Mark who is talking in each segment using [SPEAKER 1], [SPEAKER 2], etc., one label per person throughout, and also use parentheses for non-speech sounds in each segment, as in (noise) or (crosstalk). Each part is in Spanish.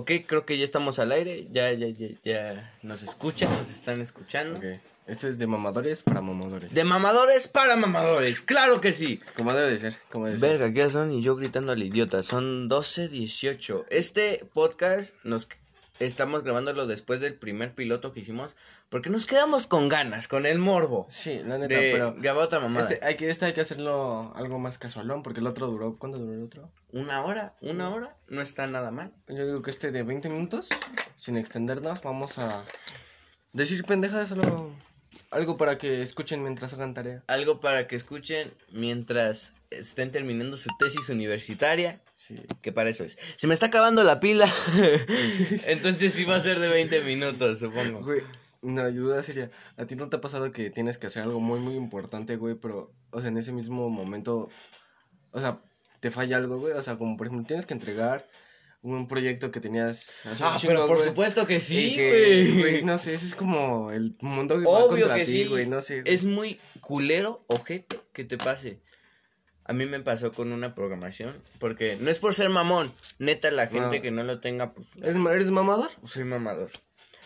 [SPEAKER 1] Ok, creo que ya estamos al aire, ya, ya, ya, ya nos escuchan, nos están escuchando.
[SPEAKER 2] Ok. Esto es de mamadores para mamadores.
[SPEAKER 1] De mamadores para mamadores, claro que sí.
[SPEAKER 2] Como debe de ser, como debe de ser.
[SPEAKER 1] Verga, ¿qué son? Y yo gritando al idiota, son 12.18. Este podcast nos estamos grabándolo después del primer piloto que hicimos, porque nos quedamos con ganas, con el morbo.
[SPEAKER 2] Sí, la neta,
[SPEAKER 1] De
[SPEAKER 2] pero
[SPEAKER 1] grabar otra mamada.
[SPEAKER 2] este hay, que, este hay que hacerlo algo más casualón, porque el otro duró, ¿cuánto duró el otro?
[SPEAKER 1] Una hora, una hora, no está nada mal.
[SPEAKER 2] Yo digo que este de 20 minutos, sin extendernos, vamos a decir pendejadas, solo algo para que escuchen mientras hagan tarea.
[SPEAKER 1] Algo para que escuchen mientras estén terminando su tesis universitaria,
[SPEAKER 2] Sí.
[SPEAKER 1] que para eso es. Se me está acabando la pila, (laughs) entonces sí va a ser de 20 minutos, supongo.
[SPEAKER 2] Güey, no, duda sería, ¿a ti no te ha pasado que tienes que hacer algo muy, muy importante, güey, pero, o sea, en ese mismo momento, o sea, te falla algo, güey? O sea, como por ejemplo, tienes que entregar un proyecto que tenías hace un
[SPEAKER 1] Ah,
[SPEAKER 2] chingo,
[SPEAKER 1] pero por
[SPEAKER 2] güey,
[SPEAKER 1] supuesto que sí,
[SPEAKER 2] que,
[SPEAKER 1] güey.
[SPEAKER 2] güey, no sé, eso es como el mundo que va
[SPEAKER 1] Obvio
[SPEAKER 2] contra
[SPEAKER 1] que
[SPEAKER 2] ti,
[SPEAKER 1] sí.
[SPEAKER 2] güey, no sé. güey.
[SPEAKER 1] Es muy culero, ojete, que te pase. A mí me pasó con una programación, porque no es por ser mamón, neta la gente
[SPEAKER 2] No.
[SPEAKER 1] que no lo tenga, pues
[SPEAKER 2] ¿Eres, ¿Eres mamador?
[SPEAKER 1] soy mamador.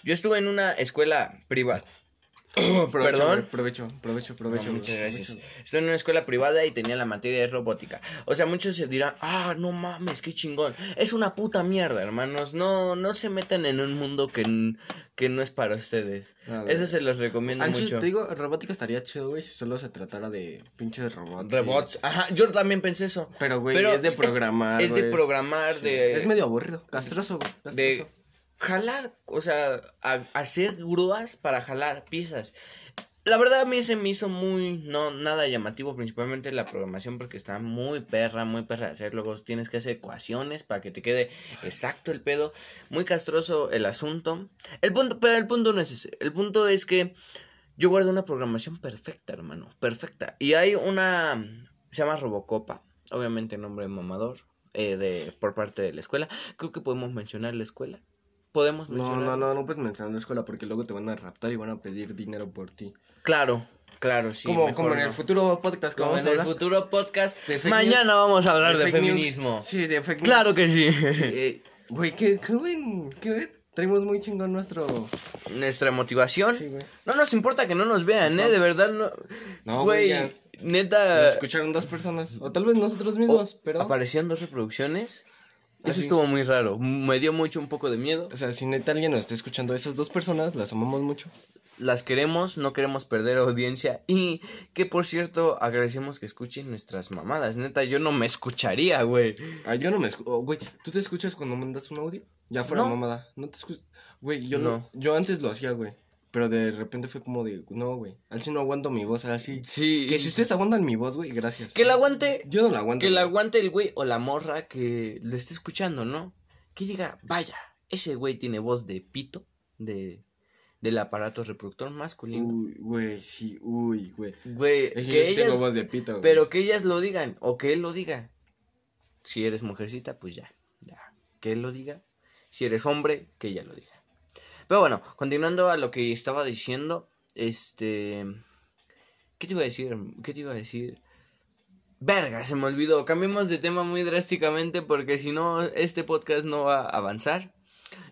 [SPEAKER 1] Yo estuve en una escuela privada. (coughs)
[SPEAKER 2] Provecho,
[SPEAKER 1] Perdón.
[SPEAKER 2] Provecho, provecho, provecho.
[SPEAKER 1] No, muchas gracias.
[SPEAKER 2] provecho.
[SPEAKER 1] Estoy en una escuela privada y tenía la materia de robótica. O sea, muchos se dirán, ah, no mames, qué chingón. Es una puta mierda, hermanos. No, no se metan en un mundo que, que no es para ustedes. Eso se los recomiendo
[SPEAKER 2] Antes,
[SPEAKER 1] mucho.
[SPEAKER 2] te digo, robótica estaría chido, güey, si solo se tratara de pinches robots. y-
[SPEAKER 1] Robots. Ajá, yo también pensé eso.
[SPEAKER 2] Pero, güey, es de programar,
[SPEAKER 1] Es de programar,
[SPEAKER 2] Sí.
[SPEAKER 1] de...
[SPEAKER 2] Es medio aburrido, castroso, güey.
[SPEAKER 1] de
[SPEAKER 2] castroso.
[SPEAKER 1] Jalar, o sea, hacer grúas para jalar piezas. La verdad a mí se me hizo muy, no, nada llamativo, principalmente la programación porque está muy perra, muy perra de hacer, luego tienes que hacer ecuaciones para que te quede exacto el pedo, muy castroso el asunto. El punto, pero el punto no es ese, el punto es que yo guardo una programación perfecta, hermano, perfecta. Y hay una, se llama Robocopa, obviamente nombre mamador, eh, de, por parte de la escuela. Creo que podemos mencionar la escuela. Podemos
[SPEAKER 2] No,
[SPEAKER 1] mencionar.
[SPEAKER 2] no, no, no puedes mencionar la escuela porque luego te van a raptar y van a pedir dinero por ti.
[SPEAKER 1] Claro, claro, sí.
[SPEAKER 2] como,
[SPEAKER 1] mejor
[SPEAKER 2] como en el
[SPEAKER 1] no.
[SPEAKER 2] futuro podcast
[SPEAKER 1] Como en el futuro podcast. Mañana vamos a hablar de,
[SPEAKER 2] news.
[SPEAKER 1] feminismo.
[SPEAKER 2] Sí, de fake news.
[SPEAKER 1] Claro que sí.
[SPEAKER 2] Eh, Güey, qué, qué buen, qué buen. Traemos muy chingón nuestro...
[SPEAKER 1] Nuestra motivación.
[SPEAKER 2] Sí.
[SPEAKER 1] No nos importa que no nos vean,
[SPEAKER 2] Es
[SPEAKER 1] ¿eh? De verdad, no.
[SPEAKER 2] No,
[SPEAKER 1] güey. Neta.
[SPEAKER 2] Nos escucharon dos personas. O tal vez nosotros mismos,
[SPEAKER 1] oh,
[SPEAKER 2] pero...
[SPEAKER 1] Aparecían dos reproducciones. Eso estuvo muy raro. Me dio mucho un poco de miedo.
[SPEAKER 2] O sea, si neta alguien nos está escuchando esas dos personas, las amamos mucho.
[SPEAKER 1] Las queremos, no queremos perder audiencia. Y que por cierto, agradecemos que escuchen nuestras mamadas. Neta, yo no me escucharía, güey.
[SPEAKER 2] Ah, yo no me escucho. Güey, ¿tú te escuchas cuando mandas un audio? Ya fuera
[SPEAKER 1] No.
[SPEAKER 2] mamada. No te escuchas. Güey, yo
[SPEAKER 1] No.
[SPEAKER 2] no. Yo antes lo hacía, güey. Pero de repente fue como de, no, güey. Al chino no aguanto mi voz así.
[SPEAKER 1] Sí.
[SPEAKER 2] Que si ustedes aguantan mi voz, güey, gracias.
[SPEAKER 1] Que la aguante.
[SPEAKER 2] Yo no la aguanto.
[SPEAKER 1] Que la aguante el güey o la morra que lo esté escuchando, ¿no? Que diga, vaya, ese güey tiene voz de pito, de del aparato reproductor masculino.
[SPEAKER 2] Uy, güey, sí, uy, güey.
[SPEAKER 1] Güey,
[SPEAKER 2] Es que sí tengo
[SPEAKER 1] ellas,
[SPEAKER 2] voz de pito, güey.
[SPEAKER 1] pero que ellas lo digan, o que él lo diga. Si eres mujercita, pues ya, ya. Que él lo diga. Si eres hombre, que ella lo diga. Pero bueno, continuando a lo que estaba diciendo, este... ¿Qué te iba a decir? ¿Qué te iba a decir? Verga, se me olvidó. Cambiemos de tema muy drásticamente porque si no, este podcast no va a avanzar.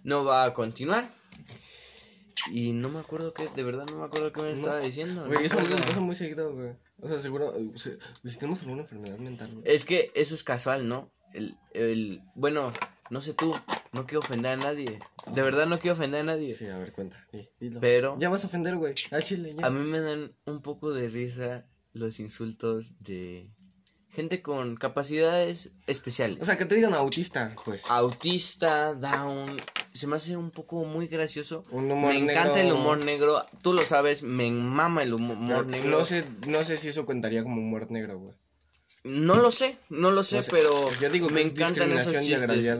[SPEAKER 1] No va a continuar. Y no me acuerdo qué, de verdad no me acuerdo qué me estaba diciendo.
[SPEAKER 2] Güey, eso me pasa muy seguido, güey. O sea, seguro. si tenemos alguna enfermedad mental, güey.
[SPEAKER 1] Es que eso es casual, ¿no? El, el, bueno, no sé tú, no quiero ofender a nadie. De verdad no quiero ofender a nadie.
[SPEAKER 2] Sí, a ver, cuenta. di- dilo.
[SPEAKER 1] Pero
[SPEAKER 2] Ya vas a ofender, güey. Al chile, ya.
[SPEAKER 1] a mí me dan un poco de risa los insultos de gente con capacidades especiales.
[SPEAKER 2] O sea, que te digan autista, pues.
[SPEAKER 1] Autista, down, se me hace un poco muy gracioso.
[SPEAKER 2] Un humor
[SPEAKER 1] me encanta
[SPEAKER 2] negro.
[SPEAKER 1] el humor negro, tú lo sabes, me mama el humo- humor negro.
[SPEAKER 2] No sé, no sé si eso contaría como humor negro, güey.
[SPEAKER 1] No lo sé, no lo sé, pero
[SPEAKER 2] yo digo que
[SPEAKER 1] me
[SPEAKER 2] es
[SPEAKER 1] encantan esos chistes.
[SPEAKER 2] agraviar.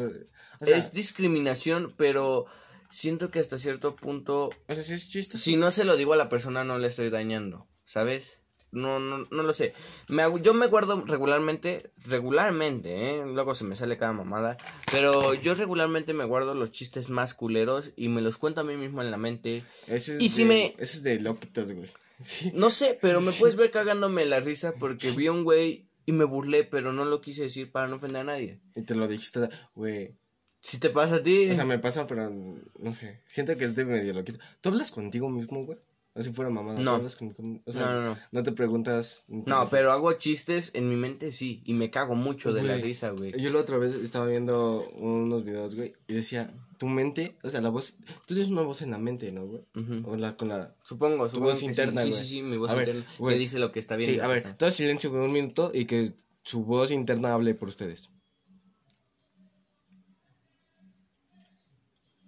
[SPEAKER 2] O sea,
[SPEAKER 1] es discriminación, pero siento que hasta cierto punto,
[SPEAKER 2] o sea, sí es chistoso.
[SPEAKER 1] si no se lo digo a la persona, no le estoy dañando, ¿sabes? No, no, no lo sé. Me, yo me guardo regularmente, regularmente, ¿eh? Luego se me sale cada mamada. Pero yo regularmente me guardo los chistes más culeros y me los cuento a mí mismo en la mente.
[SPEAKER 2] Eso es
[SPEAKER 1] Y si
[SPEAKER 2] de-
[SPEAKER 1] me-
[SPEAKER 2] Eso es de loquitos, güey. (laughs) Sí.
[SPEAKER 1] No sé, pero me puedes ver cagándome la risa porque vi a un güey y me burlé, pero no lo quise decir para no ofender a nadie.
[SPEAKER 2] Y te lo dijiste, güey.
[SPEAKER 1] Si te pasa a ti.
[SPEAKER 2] O sea, me pasa, pero no sé. Siento que es de medio loquito. ¿Tú hablas contigo mismo, güey? Así fuera mamada. ¿tú
[SPEAKER 1] No.
[SPEAKER 2] o sea,
[SPEAKER 1] no, no, no.
[SPEAKER 2] No te preguntas.
[SPEAKER 1] No, pero hago chistes en mi mente, sí. Y me cago mucho de la risa, güey.
[SPEAKER 2] Yo la otra vez estaba viendo unos videos, güey, y decía, tu mente, o sea, la voz, tú tienes una voz en la mente, ¿no, güey? O la, con la...
[SPEAKER 1] Supongo, supongo.
[SPEAKER 2] voz
[SPEAKER 1] que
[SPEAKER 2] interna,
[SPEAKER 1] sí. Sí, sí, sí, mi voz
[SPEAKER 2] A ver,
[SPEAKER 1] interna. Que dice lo que está bien.
[SPEAKER 2] Sí, a ver, todo silencio por un minuto y que su voz interna hable por ustedes.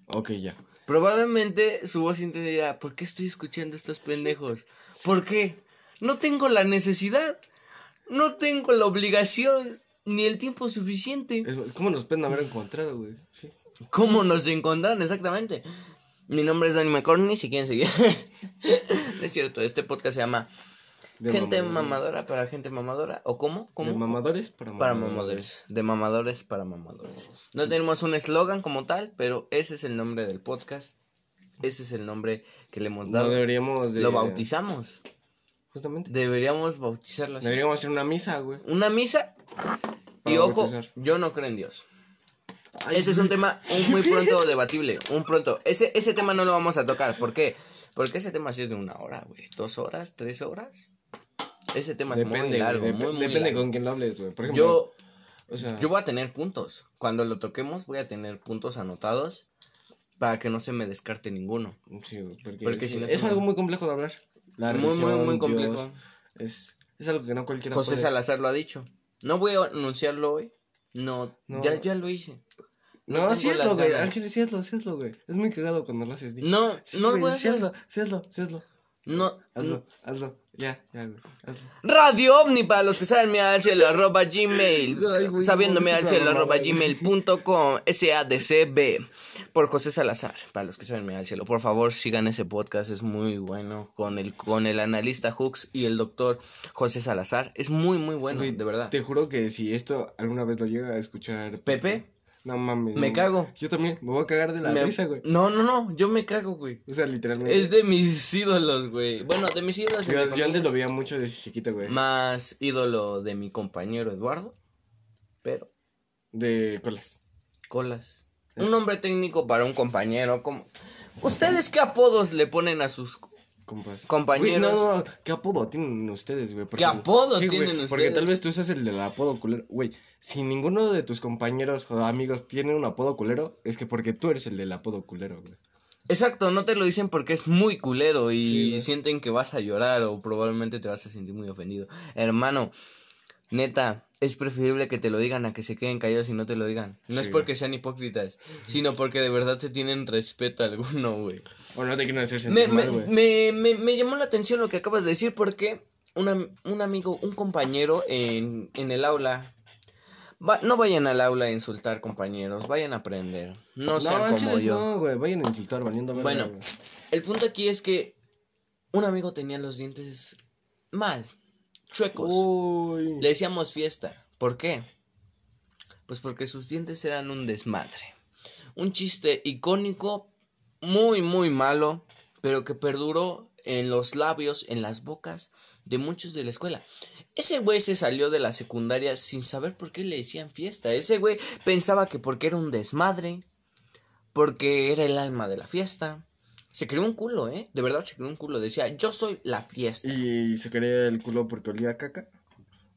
[SPEAKER 2] Ok, ya.
[SPEAKER 1] Probablemente su voz interna dirá, ¿por qué estoy escuchando estos pendejos? ¿Por qué? No tengo la necesidad, no tengo la obligación, ni el tiempo suficiente.
[SPEAKER 2] ¿Cómo nos pueden haber encontrado, güey? Sí.
[SPEAKER 1] ¿Cómo nos encontraron? Exactamente. Mi nombre es Dani McCorney, si quieren seguir. (laughs) No es cierto, este podcast se llama
[SPEAKER 2] De
[SPEAKER 1] Gente mamadora para gente mamadora. ¿O cómo? ¿Cómo?
[SPEAKER 2] De mamadores para mamadores.
[SPEAKER 1] Para mamadores. De mamadores para mamadores. No tenemos un eslogan como tal, pero ese es el nombre del podcast. Ese es el nombre que le hemos
[SPEAKER 2] No
[SPEAKER 1] dado.
[SPEAKER 2] deberíamos de...
[SPEAKER 1] Lo bautizamos.
[SPEAKER 2] Justamente.
[SPEAKER 1] Deberíamos bautizarlo así.
[SPEAKER 2] Deberíamos hacer una misa, güey.
[SPEAKER 1] Una misa. Y ojo,
[SPEAKER 2] bautizar.
[SPEAKER 1] yo no creo en Dios.
[SPEAKER 2] Ay,
[SPEAKER 1] Ese es un tema un- muy (laughs) pronto debatible. Un pronto. Ese, ese tema no lo vamos a tocar. ¿Por qué? Porque ese tema sí es de una hora, güey. ¿Dos horas? ¿Tres horas? Ese tema es muy largo.
[SPEAKER 2] dep-
[SPEAKER 1] muy, muy
[SPEAKER 2] depende
[SPEAKER 1] largo.
[SPEAKER 2] con quién lo hables, güey. Por ejemplo,
[SPEAKER 1] Yo,
[SPEAKER 2] o sea,
[SPEAKER 1] yo voy a tener puntos. Cuando lo toquemos, voy a tener puntos anotados para que no se me descarte ninguno.
[SPEAKER 2] sí, porque,
[SPEAKER 1] porque
[SPEAKER 2] es,
[SPEAKER 1] si no
[SPEAKER 2] es
[SPEAKER 1] me-
[SPEAKER 2] algo muy complejo de hablar. La
[SPEAKER 1] muy, muy,
[SPEAKER 2] religión,
[SPEAKER 1] muy
[SPEAKER 2] Dios,
[SPEAKER 1] complejo.
[SPEAKER 2] es, es algo que no cualquiera
[SPEAKER 1] José
[SPEAKER 2] puede.
[SPEAKER 1] Salazar lo ha dicho. No voy a anunciarlo hoy. No,
[SPEAKER 2] No.
[SPEAKER 1] Ya, ya lo hice.
[SPEAKER 2] No,
[SPEAKER 1] tengo
[SPEAKER 2] sí hazlo, güey. Al chile, sí hazlo, sí hazlo, güey. Es muy cagado cuando lo haces.
[SPEAKER 1] No,
[SPEAKER 2] Sí,
[SPEAKER 1] no lo voy a
[SPEAKER 2] sí
[SPEAKER 1] hacer.
[SPEAKER 2] hazlo, sí hazlo, sí hazlo.
[SPEAKER 1] No,
[SPEAKER 2] Hazlo, hazlo. Ya, ya. Hazlo.
[SPEAKER 1] Radio Omni para los que saben me al cielo arroba gmail (laughs)
[SPEAKER 2] Ay,
[SPEAKER 1] sabiéndome al cielo arroba gmail.com SADCB por José Salazar para los que saben me al cielo por favor sigan ese podcast es muy bueno con el con el analista Hooks y el doctor José Salazar es muy muy bueno de verdad
[SPEAKER 2] Te juro que si esto alguna vez lo llega a escuchar.
[SPEAKER 1] Pepe
[SPEAKER 2] No mames.
[SPEAKER 1] Me
[SPEAKER 2] no.
[SPEAKER 1] cago.
[SPEAKER 2] Yo también, me voy a cagar de la
[SPEAKER 1] Me-
[SPEAKER 2] risa, güey.
[SPEAKER 1] no no no yo me cago güey
[SPEAKER 2] O sea, literalmente.
[SPEAKER 1] es de mis ídolos güey bueno de mis ídolos
[SPEAKER 2] Yo, yo antes lo veía mucho desde chiquito, güey.
[SPEAKER 1] más ídolo de mi compañero Eduardo pero
[SPEAKER 2] De colas.
[SPEAKER 1] Colas. Un nombre técnico para un compañero. Como... ¿Ustedes qué apodos le ponen a sus...
[SPEAKER 2] Compas.
[SPEAKER 1] Compañeros.
[SPEAKER 2] Güey, no, no, ¿qué apodo tienen ustedes, güey? Porque-
[SPEAKER 1] ¿Qué apodo
[SPEAKER 2] Sí, güey,
[SPEAKER 1] tienen
[SPEAKER 2] Porque
[SPEAKER 1] ustedes?
[SPEAKER 2] tal vez tú usas el del apodo culero. Güey, si ninguno de tus compañeros o amigos tiene un apodo culero, es que porque tú eres el del apodo culero, güey.
[SPEAKER 1] Exacto, no te lo dicen porque es muy culero y
[SPEAKER 2] Sí,
[SPEAKER 1] sienten que vas a llorar o probablemente te vas a sentir muy ofendido. Hermano, neta, es preferible que te lo digan a que se queden callados y no te lo digan. No es porque sean hipócritas, sino porque de verdad te tienen respeto alguno, güey.
[SPEAKER 2] O no te quieren hacer
[SPEAKER 1] Me,
[SPEAKER 2] sentir
[SPEAKER 1] me,
[SPEAKER 2] mal, güey.
[SPEAKER 1] me, me, me llamó la atención lo que acabas de decir porque un, am- un amigo, un compañero en, en el aula... va- no vayan al aula a insultar compañeros, vayan a aprender. No sean
[SPEAKER 2] al
[SPEAKER 1] como yo.
[SPEAKER 2] No, güey, vayan a insultar valiendo verga,
[SPEAKER 1] Bueno. El punto aquí es que un amigo tenía los dientes mal, chuecos.
[SPEAKER 2] Uy.
[SPEAKER 1] Le decíamos fiesta. ¿Por qué? Pues porque sus dientes eran un desmadre. Un chiste icónico, muy, muy malo, pero que perduró en los labios, en las bocas de muchos de la escuela. Ese güey se salió de la secundaria sin saber por qué le decían fiesta. Ese güey pensaba que porque era un desmadre, porque era el alma de la fiesta. Se creó un culo, ¿eh? De verdad se creó un culo. Decía, yo soy la fiesta.
[SPEAKER 2] ¿Y se quería el culo porque olía a caca?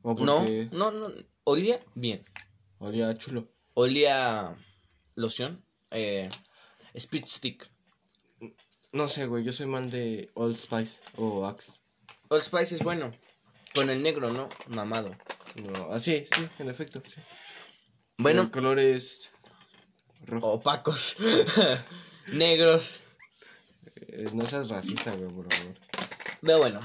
[SPEAKER 2] ¿O
[SPEAKER 1] No,
[SPEAKER 2] porque
[SPEAKER 1] no, no. Olía bien.
[SPEAKER 2] olía chulo?
[SPEAKER 1] Olía loción. Eh, speed stick.
[SPEAKER 2] No sé, güey, yo soy mal de Old Spice o Axe.
[SPEAKER 1] Old Spice es bueno. Con el negro, ¿no? Mamado.
[SPEAKER 2] No, así, sí, en efecto, sí.
[SPEAKER 1] Bueno,
[SPEAKER 2] color es rojo.
[SPEAKER 1] opacos. (laughs) Negros.
[SPEAKER 2] Eh, no seas racista, güey, por favor.
[SPEAKER 1] Pero bueno.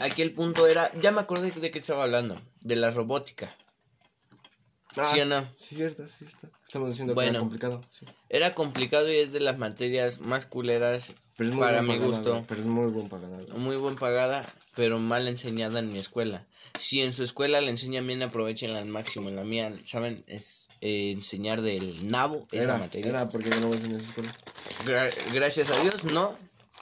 [SPEAKER 1] Aquí el punto era. Ya me acordé de qué estaba hablando. De la robótica. ¿Sí o no?
[SPEAKER 2] Ah, Sí, cierto, sí, cierto. Estamos diciendo que
[SPEAKER 1] Bueno.
[SPEAKER 2] era complicado, sí.
[SPEAKER 1] Era complicado y es de las materias más culeras
[SPEAKER 2] Pero es muy
[SPEAKER 1] para mi
[SPEAKER 2] pagada,
[SPEAKER 1] gusto.
[SPEAKER 2] Pero es muy buen pagada.
[SPEAKER 1] Muy buen pagada, pero mal enseñada en mi escuela. Si en su escuela le enseñan bien, aprovechenla al máximo. En la mía, ¿saben? Es eh, enseñar del nabo esa
[SPEAKER 2] Era,
[SPEAKER 1] materia.
[SPEAKER 2] era porque yo no voy en esa escuela.
[SPEAKER 1] Gra- gracias a Dios, no,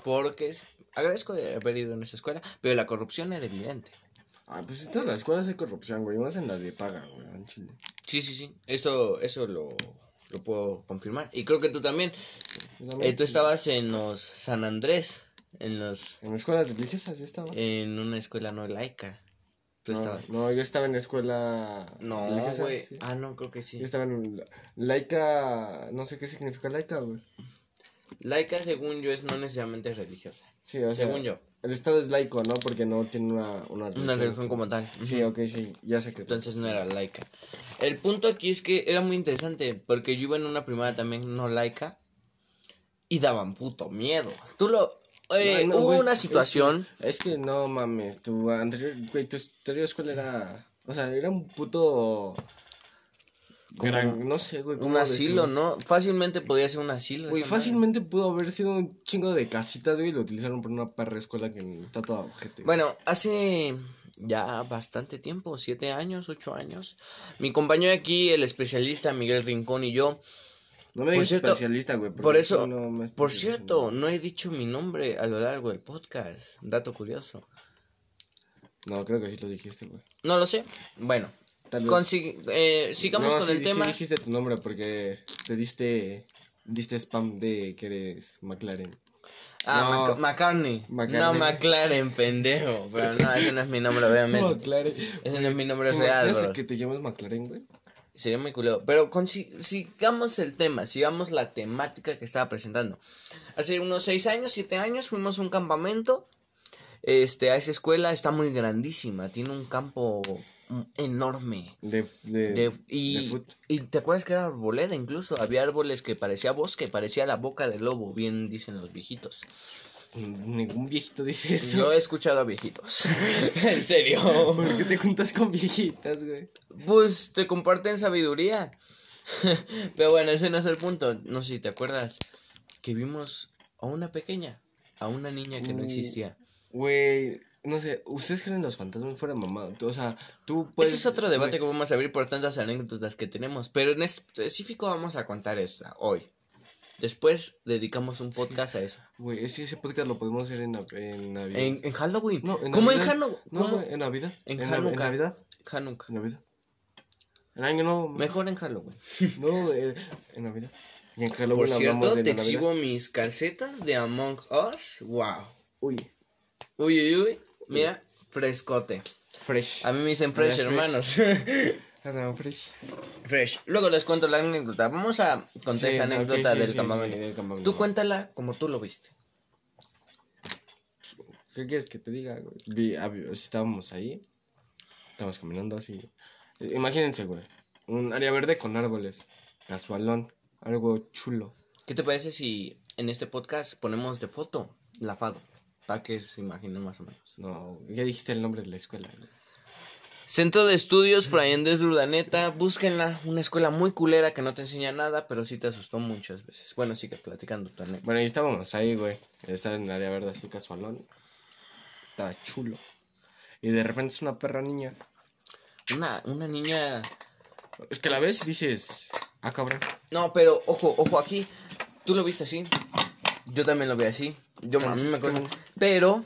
[SPEAKER 1] porque agradezco de haber ido en esa escuela, pero la corrupción era evidente.
[SPEAKER 2] Ah, pues en todas las escuelas hay corrupción, güey. Más en las de paga, güey, en Chile.
[SPEAKER 1] Sí, sí, sí, eso, eso lo, lo puedo confirmar. Y creo que tú también. Eh, tú estabas en los San Andrés, en los
[SPEAKER 2] En escuelas religiosas yo estaba.
[SPEAKER 1] en una escuela no laica. Tú
[SPEAKER 2] no,
[SPEAKER 1] estabas.
[SPEAKER 2] no, yo estaba en escuela
[SPEAKER 1] No, güey.
[SPEAKER 2] sí.
[SPEAKER 1] Ah, no, creo que sí.
[SPEAKER 2] Yo estaba en la- laica, no sé qué significa laica, güey.
[SPEAKER 1] Laica, según yo, es no necesariamente religiosa.
[SPEAKER 2] Sí, o sea,
[SPEAKER 1] Según yo.
[SPEAKER 2] El estado es laico, ¿no? Porque no tiene una una
[SPEAKER 1] Una religión como tal.
[SPEAKER 2] Sí, ok, sí, ya sé que
[SPEAKER 1] Entonces no era laica. El punto aquí es que era muy interesante porque yo iba en una primaria también no laica y daban puto miedo. Tú lo... eh,
[SPEAKER 2] no,
[SPEAKER 1] hubo
[SPEAKER 2] güey,
[SPEAKER 1] una
[SPEAKER 2] es que-
[SPEAKER 1] situación...
[SPEAKER 2] Es que, no mames, tu anterior, güey, tu anterior escuela era, o sea, era un puto
[SPEAKER 1] Como
[SPEAKER 2] gran- no sé, güey,
[SPEAKER 1] Un asilo. ¿no? Fácilmente podía ser un asilo.
[SPEAKER 2] Güey, fácilmente pudo haber sido un chingo de casitas, güey, y lo utilizaron por una perra escuela que está toda güey.
[SPEAKER 1] Bueno, hace ya bastante tiempo, siete años, ocho años, mi compañero aquí, el especialista Miguel Rincón y yo,
[SPEAKER 2] no me digas especialista, güey. porque
[SPEAKER 1] por eso,
[SPEAKER 2] no me
[SPEAKER 1] por cierto,
[SPEAKER 2] no.
[SPEAKER 1] no he dicho mi nombre a lo largo del podcast, dato curioso.
[SPEAKER 2] No, creo que sí lo dijiste, güey.
[SPEAKER 1] No lo sé. Bueno,
[SPEAKER 2] Tal vez.
[SPEAKER 1] consi- eh, sigamos
[SPEAKER 2] No,
[SPEAKER 1] con
[SPEAKER 2] sí-
[SPEAKER 1] el
[SPEAKER 2] sí
[SPEAKER 1] tema.
[SPEAKER 2] dijiste tu nombre porque te diste, diste spam de que eres McLaren.
[SPEAKER 1] Ah,
[SPEAKER 2] No.
[SPEAKER 1] McCartney.
[SPEAKER 2] McCartney.
[SPEAKER 1] No, McLaren, pendejo. Pero no, ese no es mi nombre, obviamente.
[SPEAKER 2] McLaren.
[SPEAKER 1] Ese no es mi nombre
[SPEAKER 2] ¿Te
[SPEAKER 1] real, bro.
[SPEAKER 2] que te llamas McLaren, güey?
[SPEAKER 1] Sería muy culero. Pero consi- sigamos el tema, sigamos la temática que estaba presentando. Hace unos seis años, siete años, fuimos a un campamento. Este, a esa escuela está muy grandísima. Tiene un campo enorme.
[SPEAKER 2] De, de,
[SPEAKER 1] De- y,
[SPEAKER 2] de
[SPEAKER 1] y te acuerdas que era arboleda incluso. Había árboles que parecía bosque, parecía la boca del lobo, bien dicen los viejitos.
[SPEAKER 2] Ningún viejito dice eso.
[SPEAKER 1] Yo he escuchado a viejitos. (laughs) en serio.
[SPEAKER 2] ¿Por qué te juntas con viejitas, güey?
[SPEAKER 1] Pues te comparten sabiduría. (laughs) Pero bueno, ese no es el punto. No sé si te acuerdas que vimos a una pequeña, a una niña que no
[SPEAKER 2] Uh,
[SPEAKER 1] existía.
[SPEAKER 2] Güey, no sé, ¿ustedes creen en los fantasmas fuera mamá? Tú, O sea, tú puedes...
[SPEAKER 1] Ese es otro debate que vamos a abrir por tantas anécdotas que tenemos. Pero en específico vamos a contar esta hoy. Después dedicamos un podcast a eso.
[SPEAKER 2] Güey, ese, ese podcast lo podemos hacer en, en Navidad.
[SPEAKER 1] En, en Halloween.
[SPEAKER 2] No, en
[SPEAKER 1] ¿Cómo en. Halloween?
[SPEAKER 2] No, en Navidad.
[SPEAKER 1] En
[SPEAKER 2] Nav-
[SPEAKER 1] Hanukkah.
[SPEAKER 2] En Navidad.
[SPEAKER 1] Hanukkah.
[SPEAKER 2] En Navidad. En año no.
[SPEAKER 1] Mejor en Halloween.
[SPEAKER 2] No, güey, en Navidad. Y en Halloween
[SPEAKER 1] Por cierto,
[SPEAKER 2] de
[SPEAKER 1] te exhibo mis calcetas de Among Us. Wow.
[SPEAKER 2] Uy,
[SPEAKER 1] Uy, uy, uy. Mira, frescote.
[SPEAKER 2] fresh.
[SPEAKER 1] A mí me dicen fresh,
[SPEAKER 2] Fresh, fresh.
[SPEAKER 1] hermanos. (laughs)
[SPEAKER 2] Ah, fresh.
[SPEAKER 1] fresh. Luego les cuento la anécdota. Vamos a contar
[SPEAKER 2] Sí,
[SPEAKER 1] esa anécdota
[SPEAKER 2] sí,
[SPEAKER 1] del
[SPEAKER 2] sí,
[SPEAKER 1] campamento.
[SPEAKER 2] sí, del campamento.
[SPEAKER 1] Tú cuéntala como tú lo viste.
[SPEAKER 2] ¿Qué quieres que te diga, güey? Vi, estábamos ahí. Estábamos caminando así. Imagínense, güey. Un área verde con árboles. Casualón. Algo chulo.
[SPEAKER 1] ¿Qué te parece si en este podcast ponemos de foto la fado? Para que se imaginen más o menos.
[SPEAKER 2] No, ya dijiste el nombre de la escuela.
[SPEAKER 1] Centro de Estudios Fray Andrés de Urdaneta, búsquenla, una escuela muy culera que no te enseña nada, pero sí te asustó muchas veces. Bueno, sigue platicando tu anécdota.
[SPEAKER 2] Bueno, y estábamos ahí, güey. Estaba en el área verde así casualón. Estaba chulo. Y de repente es una perra niña.
[SPEAKER 1] Una, una niña...
[SPEAKER 2] Es que la ves y dices, ah, cabrón.
[SPEAKER 1] No, pero ojo, ojo aquí. Tú lo viste así. Yo también lo vi así. Yo a mí me cosa. Pero